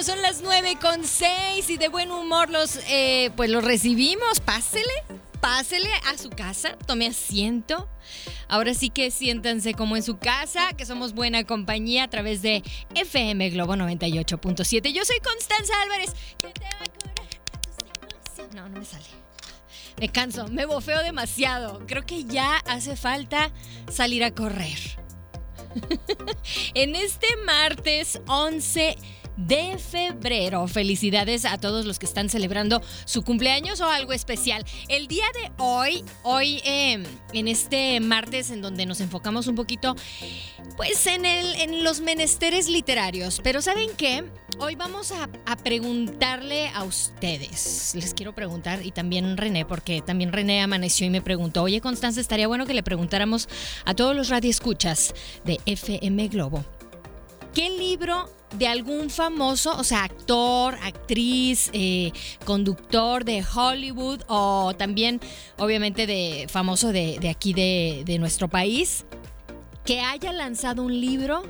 Son las 9 con 6 y de buen humor los, eh, pues los recibimos. Pásele, pásele a su casa, tome asiento. Ahora sí que siéntanse como en su casa, que somos buena compañía a través de FM Globo 98.7. Yo soy Constanza Álvarez. ¿Qué te? No, no me sale. Me canso, me bofeo demasiado. Creo que ya hace falta salir a correr. en este martes 11 de febrero. Felicidades a todos los que están celebrando su cumpleaños o algo especial. El día de hoy, hoy eh, en este martes en donde nos enfocamos un poquito, pues en, el, los menesteres literarios. Pero ¿saben qué? Hoy vamos a, a preguntarle a ustedes. Les quiero preguntar y también René, porque también René amaneció y me preguntó, oye Constanza, estaría bueno que le preguntáramos a todos los radioescuchas de FM Globo. ¿Qué libro de algún famoso, o sea, actor, actriz, eh, conductor de Hollywood o también, obviamente, de famoso de, aquí de, nuestro país, que haya lanzado un libro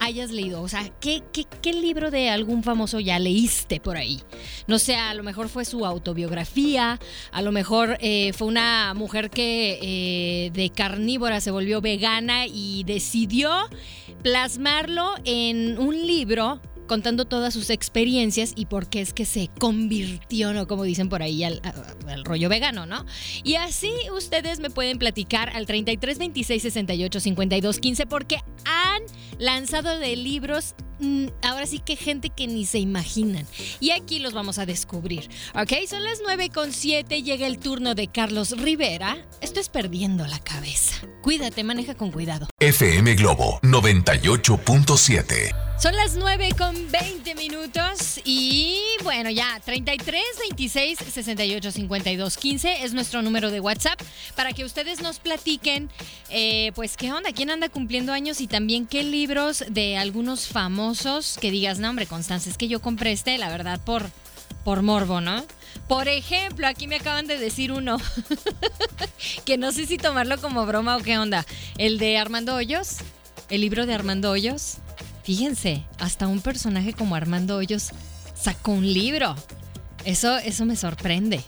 hayas leído? O sea, ¿qué, qué, qué libro de algún famoso ya leíste por ahí? No sé, a lo mejor fue su autobiografía, a lo mejor eh, fue una mujer que eh, de carnívora se volvió vegana y decidió plasmarlo en un libro contando todas sus experiencias y por qué es que se convirtió, ¿no? Como dicen por ahí, al, rollo vegano, ¿no? Y así ustedes me pueden platicar al 33 26 68 52 15 porque han lanzado de libros mm, ahora sí que gente que ni se imaginan. Y aquí los vamos a descubrir. Ok, son las 9 con 7, llega el turno de Carlos Rivera. Esto es perdiendo la cabeza. Cuídate, maneja con cuidado. FM Globo 98.7. Son las 9 con 20 minutos y bueno, ya 33 26 68 52 15 es nuestro número de WhatsApp para que ustedes nos platiquen, eh, pues qué onda, quién anda cumpliendo años y también qué libros de algunos famosos que digas, no hombre, Constanza, es que yo compré este, la verdad, por, por morbo, ¿no? Por ejemplo, aquí me acaban de decir uno que no sé si tomarlo como broma o qué onda, el de Armando Hoyos, el libro de Armando Hoyos. Fíjense, hasta un personaje como Armando Hoyos sacó un libro. Eso, eso me sorprende.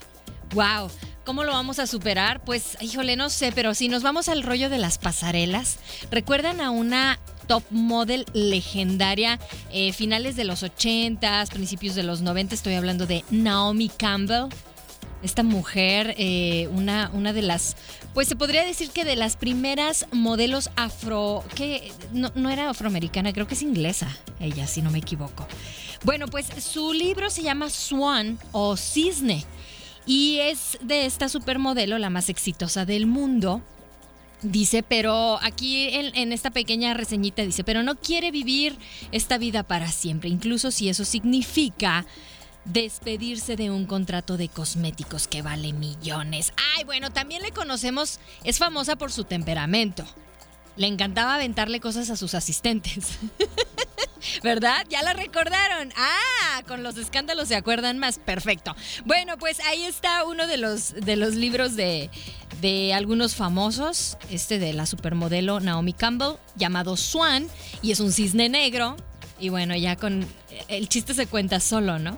¡Wow! ¿Cómo lo vamos a superar? Pues, híjole, no sé, pero si nos vamos al rollo de las pasarelas, ¿recuerdan a una top model legendaria, eh, finales de los 80s, principios de los 90? Estoy hablando de Naomi Campbell. Esta mujer, eh, una, una de las, pues se podría decir que de las primeras modelos afro, que no, era afroamericana, creo que es inglesa, ella, si no me equivoco. Bueno, pues su libro se llama Swan o Cisne y es de esta supermodelo, la más exitosa del mundo. Dice, pero aquí en, esta pequeña reseñita dice, pero no quiere vivir esta vida para siempre, incluso si eso significa despedirse de un contrato de cosméticos que vale millones. Ay, bueno, también le conocemos, es famosa por su temperamento. Le encantaba aventarle cosas a sus asistentes. ¿Verdad? Ya la recordaron. Ah, con los escándalos se acuerdan más. Perfecto. Bueno, pues ahí está uno de los, de los libros de, de algunos famosos. Este de la supermodelo Naomi Campbell, llamado Swan, y es un cisne negro. Y bueno, ya con el chiste se cuenta solo, ¿no?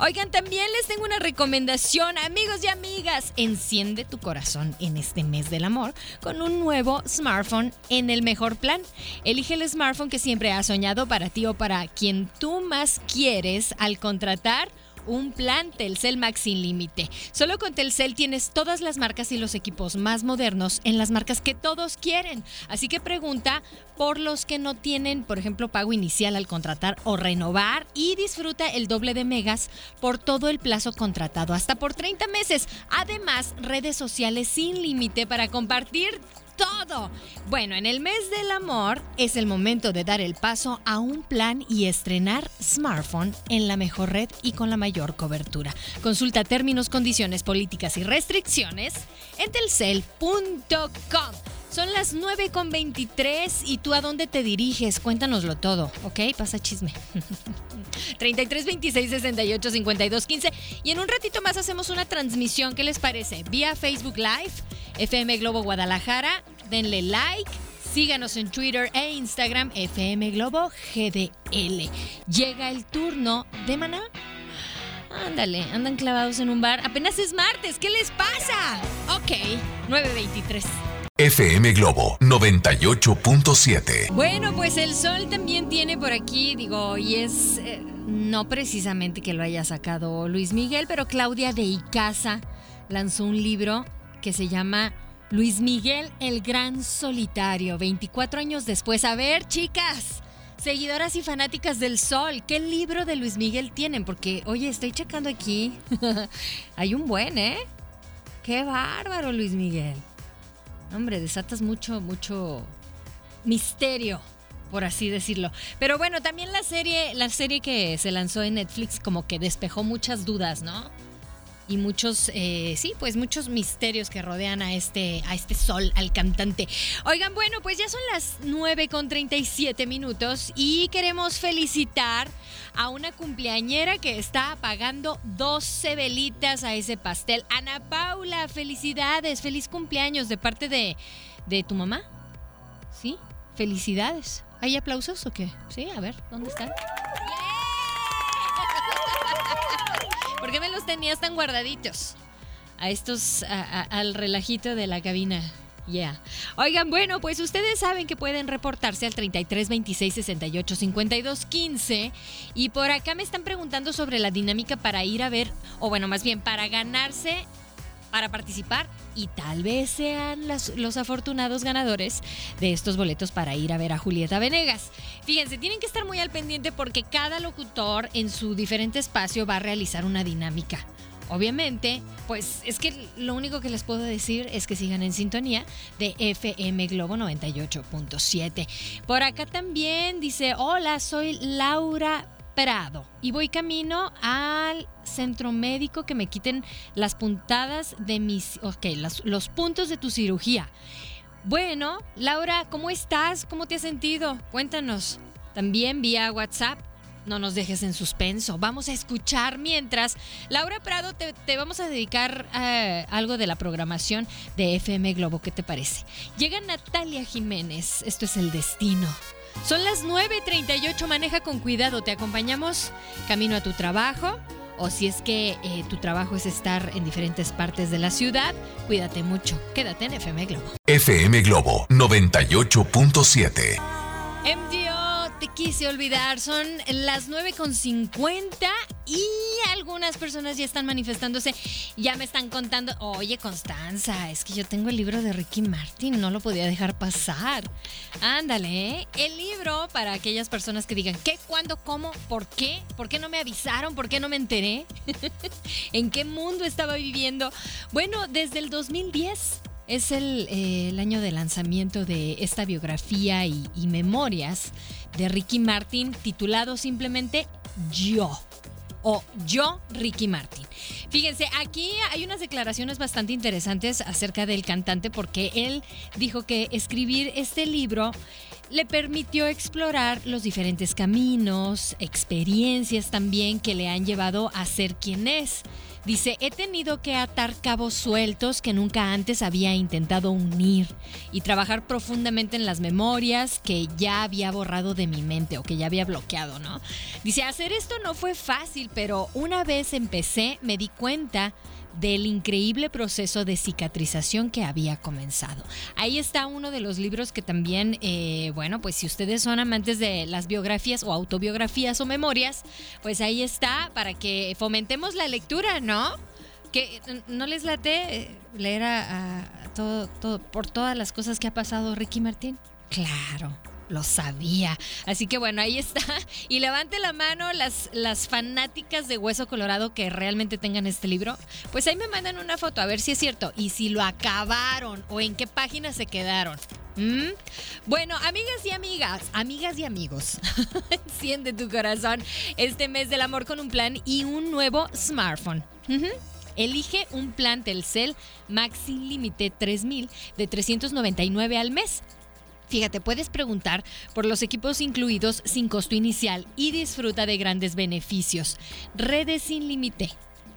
Oigan, también les tengo una recomendación, amigos y amigas. Enciende tu corazón en este mes del amor con un nuevo smartphone en el mejor plan. Elige el smartphone que siempre has soñado para ti o para quien tú más quieres al contratar un plan Telcel Max sin límite. Solo con Telcel tienes todas las marcas y los equipos más modernos en las marcas que todos quieren. Así que pregunta por los que no tienen, por ejemplo, pago inicial al contratar o renovar y disfruta el doble de megas por todo el plazo contratado, hasta por 30 meses. Además, redes sociales sin límite para compartir todo. Bueno, en el mes del amor es el momento de dar el paso a un plan y estrenar smartphone en la mejor red y con la mayor cobertura. Consulta términos, condiciones, políticas y restricciones en telcel.com. Son las 9 con 23 y tú a dónde te diriges? Cuéntanoslo todo, ¿ok? Pasa chisme. 33 26 68 52 15 y en un ratito más hacemos una transmisión, ¿qué les parece? Vía Facebook Live, FM Globo Guadalajara, denle like. Síganos en Twitter e Instagram FM Globo GDL. Llega el turno de Maná. Ándale, andan clavados en un bar. Apenas es martes, ¿qué les pasa? Ok, 923. FM Globo 98.7. Bueno, pues el sol también tiene por aquí, digo, y es eh, no precisamente que lo haya sacado Luis Miguel, pero Claudia de Icaza lanzó un libro que se llama Luis Miguel el Gran Solitario, 24 años después. A ver, chicas, seguidoras y fanáticas del sol, ¿qué libro de Luis Miguel tienen? Porque, oye, estoy checando aquí. Hay un buen, ¿eh? Qué bárbaro, Luis Miguel. Hombre, desatas mucho, mucho misterio, por así decirlo. Pero bueno, también la serie, la serie que se lanzó en Netflix como que despejó muchas dudas, ¿no? Y muchos, eh, sí, pues muchos misterios que rodean a este, a este sol, al cantante. Oigan, bueno, pues ya son las 9 con 37 minutos y queremos felicitar a una cumpleañera que está pagando 12 velitas a ese pastel. Ana Paula, felicidades, feliz cumpleaños de parte de, de tu mamá. ¿Sí? Felicidades. ¿Hay aplausos o qué? Sí, a ver, ¿dónde están? ¿Por qué me los tenías tan guardaditos? A estos, al relajito de la cabina. Ya. Oigan, bueno, pues ustedes saben que pueden reportarse al 33 26 68 52 15. Y por acá me están preguntando sobre la dinámica para ir a ver, o bueno, más bien para ganarse, para participar y tal vez sean los afortunados ganadores de estos boletos para ir a ver a Julieta Venegas. Fíjense, tienen que estar muy al pendiente porque cada locutor en su diferente espacio va a realizar una dinámica. Obviamente, pues es que lo único que les puedo decir es que sigan en sintonía de FM Globo 98.7. Por acá también dice, hola, soy Laura Y voy camino al centro médico que me quiten las puntadas de mis, ok, los puntos de tu cirugía. Bueno, Laura, ¿cómo estás? ¿Cómo te has sentido? Cuéntanos. También vía WhatsApp. No nos dejes en suspenso. Vamos a escuchar mientras. Laura Prado, te, vamos a dedicar a algo de la programación de FM Globo. ¿Qué te parece? Llega Natalia Jiménez. Esto es el destino. Son las 9.38. Maneja con cuidado. Te acompañamos camino a tu trabajo o si es que eh, tu trabajo es estar en diferentes partes de la ciudad, cuídate mucho. Quédate en FM Globo. FM Globo 98.7. MDO, te quise olvidar. Son las 9.50 y algunas personas ya están manifestándose. Ya me están contando, oye Constanza, es que yo tengo el libro de Ricky Martin, no lo podía dejar pasar. Ándale, ¿eh? el libro para aquellas personas que digan, ¿qué, cuándo, cómo, por qué? ¿Por qué no me avisaron? ¿Por qué no me enteré? ¿En qué mundo estaba viviendo? Bueno, desde el 2010 es eh, el, año de lanzamiento de esta biografía y, y memorias de Ricky Martin titulado simplemente Yo o Yo, Ricky Martin. Fíjense, aquí hay unas declaraciones bastante interesantes acerca del cantante porque él dijo que escribir este libro le permitió explorar los diferentes caminos, experiencias también que le han llevado a ser quien es. Dice, he tenido que atar cabos sueltos que nunca antes había intentado unir y trabajar profundamente en las memorias que ya había borrado de mi mente o que ya había bloqueado, ¿no? Dice, hacer esto no fue fácil, pero una vez empecé me di cuenta del increíble proceso de cicatrización que había comenzado. Ahí está uno de los libros que también, eh, bueno, pues si ustedes son amantes de las biografías o autobiografías o memorias, pues ahí está para que fomentemos la lectura, ¿no? Que no les late eh, leer a, todo, todo, por todas las cosas que ha pasado Ricky Martín. Claro, lo sabía. Así que bueno, ahí está. Y levante la mano las, las fanáticas de Hueso Colorado que realmente tengan este libro. Pues ahí me mandan una foto a ver si es cierto. Y si lo acabaron o en qué página se quedaron. ¿Mm? Bueno, amigas y amigas, amigas y amigos, enciende tu corazón este mes del amor con un plan y un nuevo smartphone. Elige un plan Telcel Maxi Límite 3000 de 399 al mes. Fíjate, puedes preguntar por los equipos incluidos sin costo inicial y disfruta de grandes beneficios. Redes sin límite,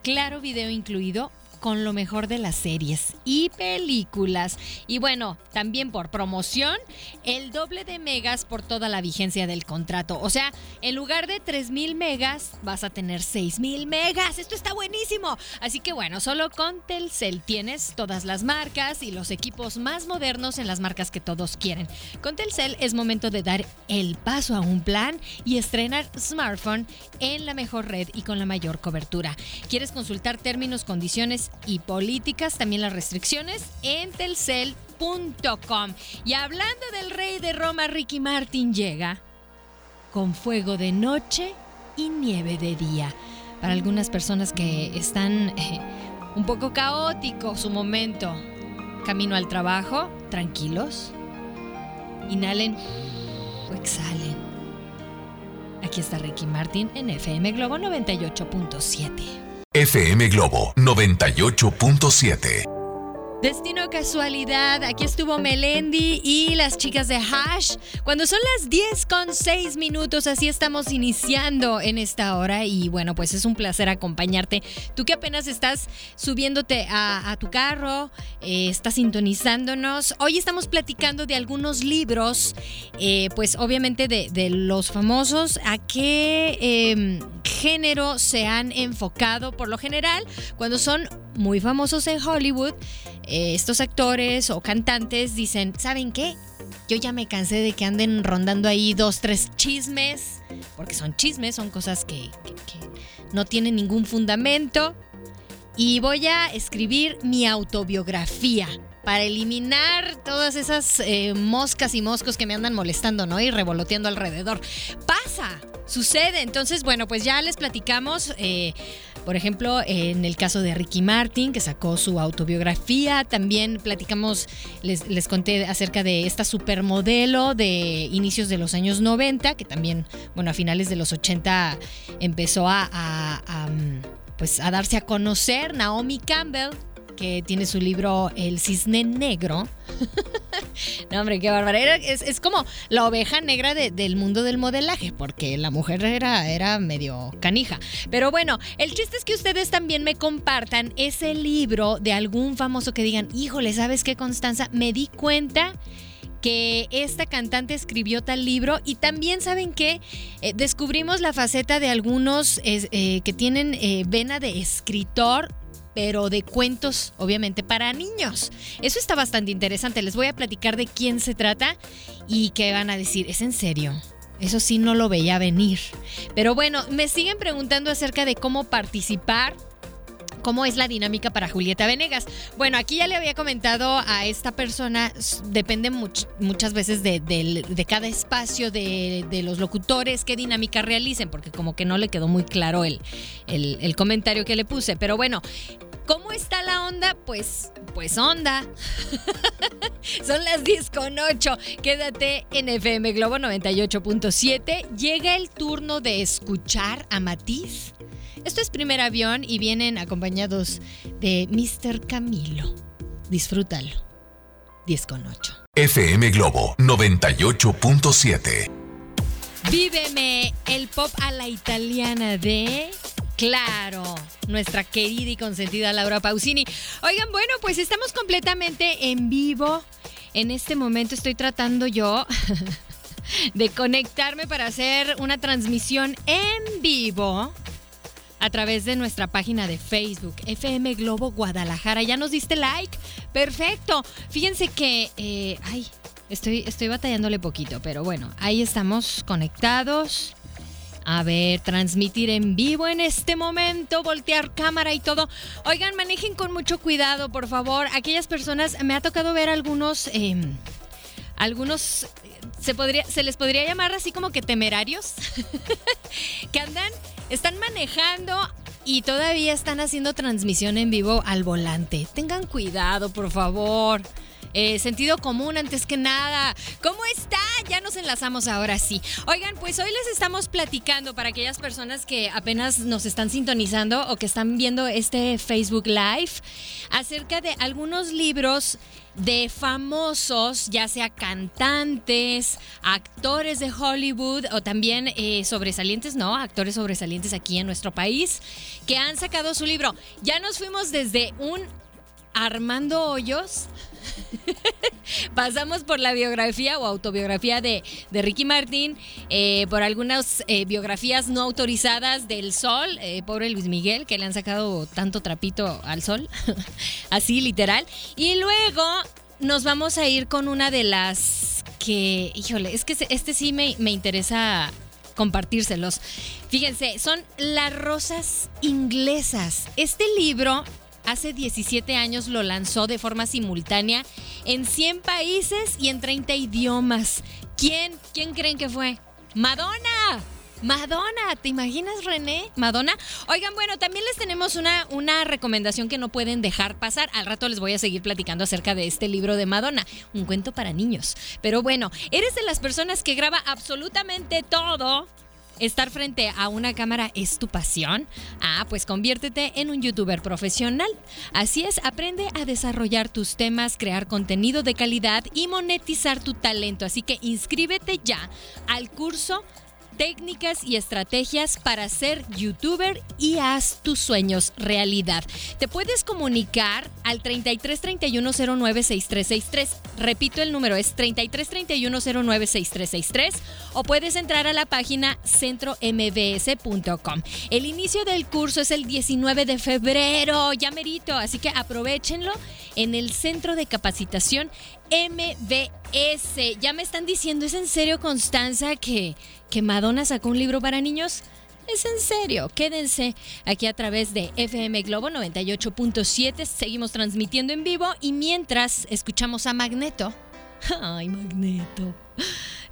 claro video incluido con lo mejor de las series y películas. Y bueno, también por promoción, el doble de megas por toda la vigencia del contrato. O sea, en lugar de 3000 megas, vas a tener 6000 megas. Esto está buenísimo. Así que bueno, solo con Telcel tienes todas las marcas y los equipos más modernos en las marcas que todos quieren. Con Telcel es momento de dar el paso a un plan y estrenar smartphone en la mejor red y con la mayor cobertura. ¿Quieres consultar términos, condiciones y políticas, también las restricciones en telcel.com. Y hablando del rey de Roma, Ricky Martin llega con fuego de noche y nieve de día. Para algunas personas que están eh, un poco caótico su momento, camino al trabajo, tranquilos, inhalen o exhalen. Aquí está Ricky Martin en FM Globo 98.7. FM Globo 98.7. Destino casualidad, aquí estuvo Melendi y las chicas de Hash. Cuando son las 10 con 6 minutos, así estamos iniciando en esta hora. Y bueno, pues es un placer acompañarte. Tú que apenas estás subiéndote a, tu carro, eh, estás sintonizándonos. Hoy estamos platicando de algunos libros, eh, pues obviamente de, los famosos, a qué em, género se han enfocado por lo general cuando son muy famosos en Hollywood, eh, estos actores o cantantes dicen, ¿saben qué? Yo ya me cansé de que anden rondando ahí dos, tres chismes, porque son chismes, son cosas que, no tienen ningún fundamento. Y voy a escribir mi autobiografía para eliminar todas esas eh, moscas y moscos que me andan molestando, ¿no? Y revoloteando alrededor. Pasa, sucede. Entonces, bueno, pues ya les platicamos. Eh, por ejemplo, en el caso de Ricky Martin, que sacó su autobiografía, también platicamos, les, les conté acerca de esta supermodelo de inicios de los años 90, que también, bueno, a finales de los 80 empezó a, pues, a darse a conocer, Naomi Campbell, que tiene su libro El Cisne Negro. no, hombre, qué barbaridad. Es, como la oveja negra del mundo del modelaje, porque la mujer era, era medio canija. Pero bueno, el chiste es que ustedes también me compartan ese libro de algún famoso que digan, híjole, ¿sabes qué, Constanza? Me di cuenta que esta cantante escribió tal libro y también saben que eh, descubrimos la faceta de algunos eh, que tienen eh, vena de escritor pero de cuentos, obviamente, para niños. Eso está bastante interesante. Les voy a platicar de quién se trata y qué van a decir. ¿Es en serio? Eso sí no lo veía venir. Pero bueno, me siguen preguntando acerca de cómo participar ¿Cómo es la dinámica para Julieta Venegas? Bueno, aquí ya le había comentado a esta persona, depende muchas veces de, cada espacio de, los locutores, qué dinámica realicen, porque como que no le quedó muy claro el, el, comentario que le puse. Pero bueno, ¿Cómo está la onda? Pues, pues onda. Son las 10 con 8. Quédate en FM Globo 98.7. Llega el turno de escuchar a Matiz esto es primer avión y vienen acompañados de Mr. Camilo. Disfrútalo. 10 con 8. FM Globo 98.7. Víveme el pop a la italiana de Claro, nuestra querida y consentida Laura Pausini. Oigan, bueno, pues estamos completamente en vivo. En este momento estoy tratando yo de conectarme para hacer una transmisión en vivo a través de nuestra página de Facebook, FM Globo Guadalajara. ¿Ya nos diste like? Perfecto. Fíjense que, eh, ay, estoy, estoy batallándole poquito, pero bueno, ahí estamos conectados. A ver, transmitir en vivo en este momento, voltear cámara y todo. Oigan, manejen con mucho cuidado, por favor. Aquellas personas, me ha tocado ver algunos, em, algunos, se, podría, se les podría llamar así como que temerarios, que andan, están manejando y todavía están haciendo transmisión en vivo al volante. Tengan cuidado, por favor. Eh, sentido común antes que nada. ¿Cómo está? Ya nos enlazamos ahora sí. Oigan, pues hoy les estamos platicando para aquellas personas que apenas nos están sintonizando o que están viendo este Facebook Live acerca de algunos libros de famosos, ya sea cantantes, actores de Hollywood o también eh, sobresalientes, no, actores sobresalientes aquí en nuestro país, que han sacado su libro. Ya nos fuimos desde un Armando Hoyos Pasamos por la biografía o autobiografía de, Ricky Martin, eh, por algunas eh, biografías no autorizadas del Sol, eh, pobre Luis Miguel, que le han sacado tanto trapito al Sol, así literal. Y luego nos vamos a ir con una de las que, híjole, es que este sí me, me interesa compartírselos. Fíjense, son Las Rosas Inglesas. Este libro hace 17 años lo lanzó de forma simultánea en 100 países y en 30 idiomas. ¿Quién? ¿Quién creen que fue? Madonna. Madonna, ¿te imaginas René? Madonna. Oigan, bueno, también les tenemos una, una recomendación que no pueden dejar pasar. Al rato les voy a seguir platicando acerca de este libro de Madonna, un cuento para niños. Pero bueno, ¿eres de las personas que graba absolutamente todo? ¿Estar frente a una cámara es tu pasión? Ah, pues conviértete en un youtuber profesional. Así es, aprende a desarrollar tus temas, crear contenido de calidad y monetizar tu talento. Así que inscríbete ya al curso técnicas y estrategias para ser youtuber y haz tus sueños realidad. Te puedes comunicar al 33 31 09 6363. Repito el número es 33 31 09 6363 o puedes entrar a la página centrombs.com. El inicio del curso es el 19 de febrero, ya merito, así que aprovechenlo en el Centro de Capacitación MBS. Ya me están diciendo, ¿es en serio, Constanza, que, que Madonna sacó un libro para niños? Es en serio, quédense aquí a través de FM Globo 98.7. Seguimos transmitiendo en vivo y mientras escuchamos a Magneto. Ay, Magneto.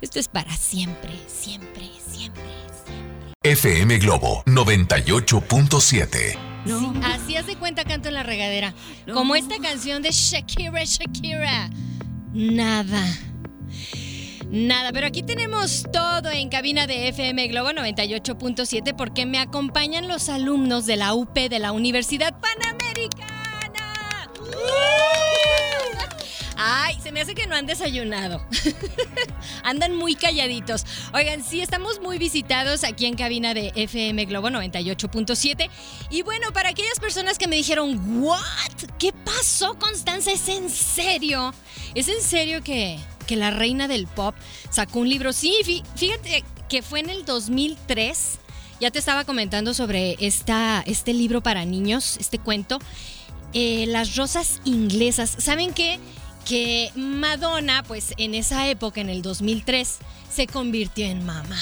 Esto es para siempre, siempre, siempre, siempre. FM Globo 98.7. así hace cuenta canto en la regadera. Como esta canción de Shakira, Shakira nada. Nada, pero aquí tenemos todo en cabina de FM Globo 98.7 porque me acompañan los alumnos de la UP de la Universidad Panamericana. Ay, se me hace que no han desayunado. Andan muy calladitos. Oigan, sí, estamos muy visitados aquí en cabina de FM Globo 98.7. Y bueno, para aquellas personas que me dijeron, ¿what? ¿Qué pasó, Constanza? ¿Es en serio? ¿Es en serio que, que la reina del pop sacó un libro? Sí, fíjate que fue en el 2003. Ya te estaba comentando sobre esta, este libro para niños, este cuento. Eh, las rosas inglesas. ¿Saben qué? Que Madonna, pues en esa época, en el 2003, se convirtió en mamá,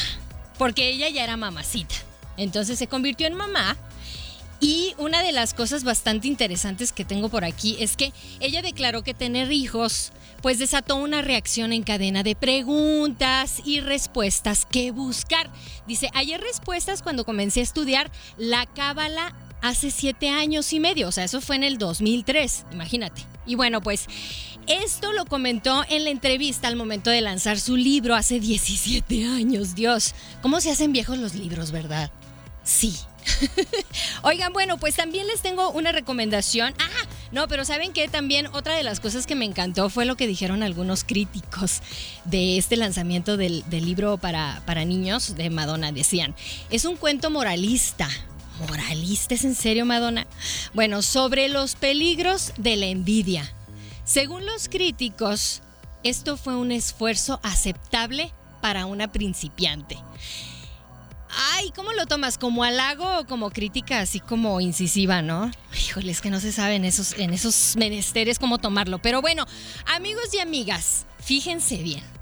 porque ella ya era mamacita. Entonces se convirtió en mamá. Y una de las cosas bastante interesantes que tengo por aquí es que ella declaró que tener hijos pues desató una reacción en cadena de preguntas y respuestas que buscar. Dice, ayer respuestas cuando comencé a estudiar la cábala hace siete años y medio, o sea, eso fue en el 2003, imagínate. Y bueno, pues esto lo comentó en la entrevista al momento de lanzar su libro hace 17 años. Dios, ¿cómo se hacen viejos los libros, verdad? Sí. Oigan, bueno, pues también les tengo una recomendación. Ah, no, pero ¿saben qué? También otra de las cosas que me encantó fue lo que dijeron algunos críticos de este lanzamiento del, del libro para, para niños de Madonna. Decían, es un cuento moralista. ¿Moralista es en serio, Madonna? Bueno, sobre los peligros de la envidia según los críticos, esto fue un esfuerzo aceptable para una principiante. Ay, ¿cómo lo tomas? ¿Como halago o como crítica así como incisiva, no? Híjole, es que no se sabe esos, en esos menesteres cómo tomarlo. Pero bueno, amigos y amigas, fíjense bien.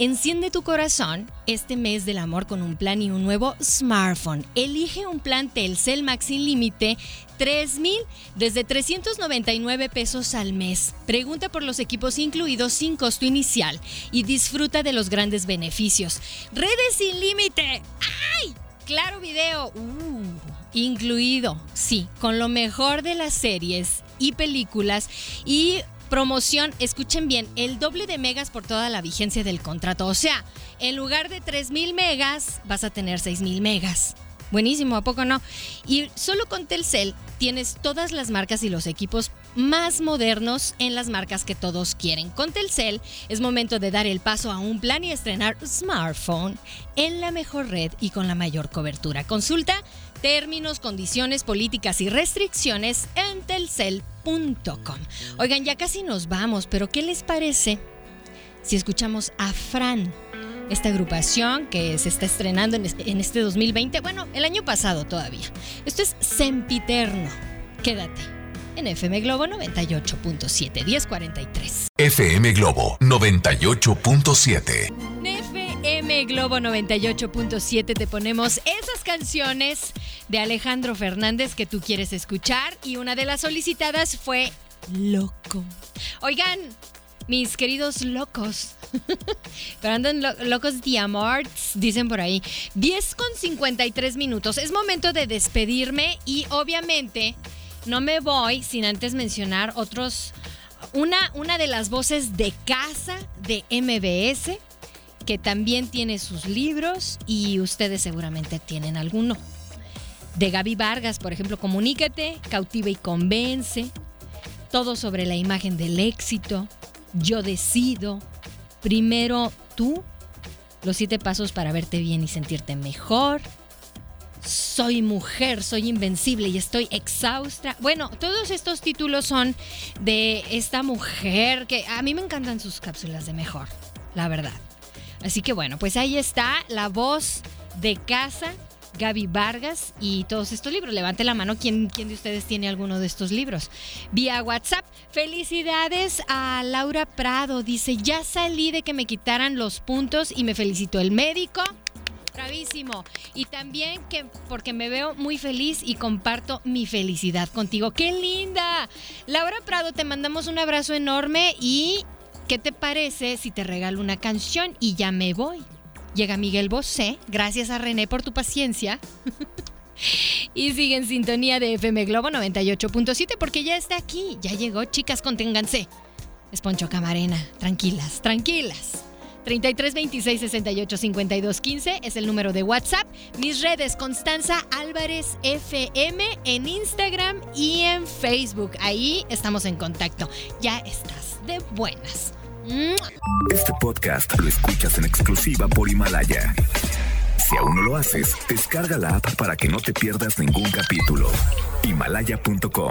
Enciende tu corazón este mes del amor con un plan y un nuevo smartphone. Elige un plan Telcel Max sin límite 3000 desde 399 pesos al mes. Pregunta por los equipos incluidos sin costo inicial y disfruta de los grandes beneficios. Redes sin límite. ¡Ay! Claro video. Uh, incluido. Sí, con lo mejor de las series y películas y promoción, escuchen bien, el doble de megas por toda la vigencia del contrato. O sea, en lugar de 3.000 megas, vas a tener 6.000 megas. Buenísimo, ¿a poco no? Y solo con Telcel tienes todas las marcas y los equipos más modernos en las marcas que todos quieren. Con Telcel es momento de dar el paso a un plan y estrenar smartphone en la mejor red y con la mayor cobertura. Consulta términos, condiciones, políticas y restricciones en telcel.com. Oigan, ya casi nos vamos, pero ¿qué les parece si escuchamos a Fran? Esta agrupación que se está estrenando en este 2020, bueno, el año pasado todavía. Esto es Sempiterno. Quédate en FM Globo 98.7, 1043. FM Globo 98.7. FM Globo 98.7 te ponemos esas canciones de Alejandro Fernández que tú quieres escuchar y una de las solicitadas fue Loco. Oigan, mis queridos locos. Pero andan locos de amor, dicen por ahí. 10 con 53 minutos. Es momento de despedirme y obviamente no me voy sin antes mencionar otros. Una, una de las voces de casa de MBS que también tiene sus libros y ustedes seguramente tienen alguno. De Gaby Vargas, por ejemplo, Comunícate, Cautiva y Convence, todo sobre la imagen del éxito, Yo decido, Primero tú, Los siete pasos para verte bien y sentirte mejor, soy mujer, soy invencible y estoy exhausta. Bueno, todos estos títulos son de esta mujer que a mí me encantan sus cápsulas de mejor, la verdad. Así que bueno, pues ahí está la voz de casa, Gaby Vargas y todos estos libros. Levante la mano ¿quién, quién de ustedes tiene alguno de estos libros. Vía WhatsApp. Felicidades a Laura Prado. Dice, ya salí de que me quitaran los puntos y me felicitó el médico. Bravísimo. Y también que porque me veo muy feliz y comparto mi felicidad contigo. ¡Qué linda! Laura Prado, te mandamos un abrazo enorme y ¿Qué te parece si te regalo una canción y ya me voy? Llega Miguel Bosé, gracias a René por tu paciencia. y sigue en sintonía de FM Globo 98.7 porque ya está aquí, ya llegó, chicas, conténganse. Es Poncho Camarena, tranquilas, tranquilas. 33 26 68 52 15 es el número de WhatsApp. Mis redes Constanza Álvarez FM en Instagram y en Facebook. Ahí estamos en contacto. Ya estás de buenas. Este podcast lo escuchas en exclusiva por Himalaya. Si aún no lo haces, descarga la app para que no te pierdas ningún capítulo. Himalaya.com